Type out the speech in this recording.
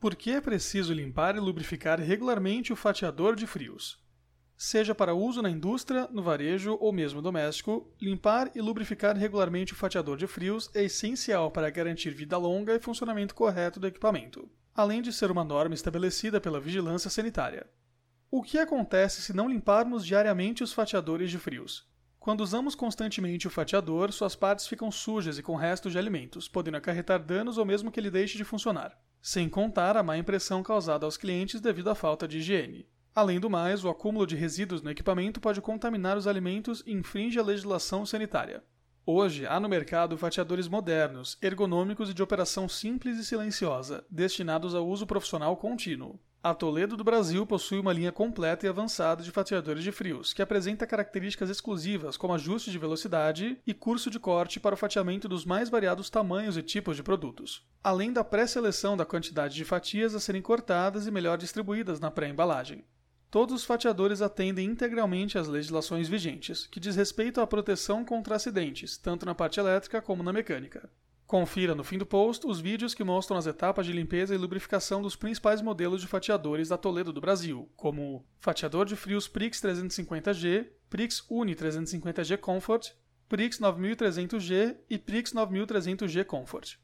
Por que é preciso limpar e lubrificar regularmente o fatiador de frios? Seja para uso na indústria, no varejo ou mesmo doméstico, limpar e lubrificar regularmente o fatiador de frios é essencial para garantir vida longa e funcionamento correto do equipamento, além de ser uma norma estabelecida pela vigilância sanitária. O que acontece se não limparmos diariamente os fatiadores de frios? Quando usamos constantemente o fatiador, suas partes ficam sujas e com restos de alimentos, podendo acarretar danos ou mesmo que ele deixe de funcionar sem contar a má impressão causada aos clientes devido à falta de higiene. Além do mais, o acúmulo de resíduos no equipamento pode contaminar os alimentos e infringe a legislação sanitária. Hoje, há no mercado fatiadores modernos, ergonômicos e de operação simples e silenciosa, destinados ao uso profissional contínuo. A Toledo do Brasil possui uma linha completa e avançada de fatiadores de frios, que apresenta características exclusivas como ajuste de velocidade e curso de corte para o fatiamento dos mais variados tamanhos e tipos de produtos, além da pré-seleção da quantidade de fatias a serem cortadas e melhor distribuídas na pré-embalagem. Todos os fatiadores atendem integralmente às legislações vigentes, que diz respeito à proteção contra acidentes, tanto na parte elétrica como na mecânica. Confira no fim do post os vídeos que mostram as etapas de limpeza e lubrificação dos principais modelos de fatiadores da Toledo do Brasil, como fatiador de frios Prix 350G, Prix Uni 350G Comfort, Prix 9300G e Prix 9300G Comfort.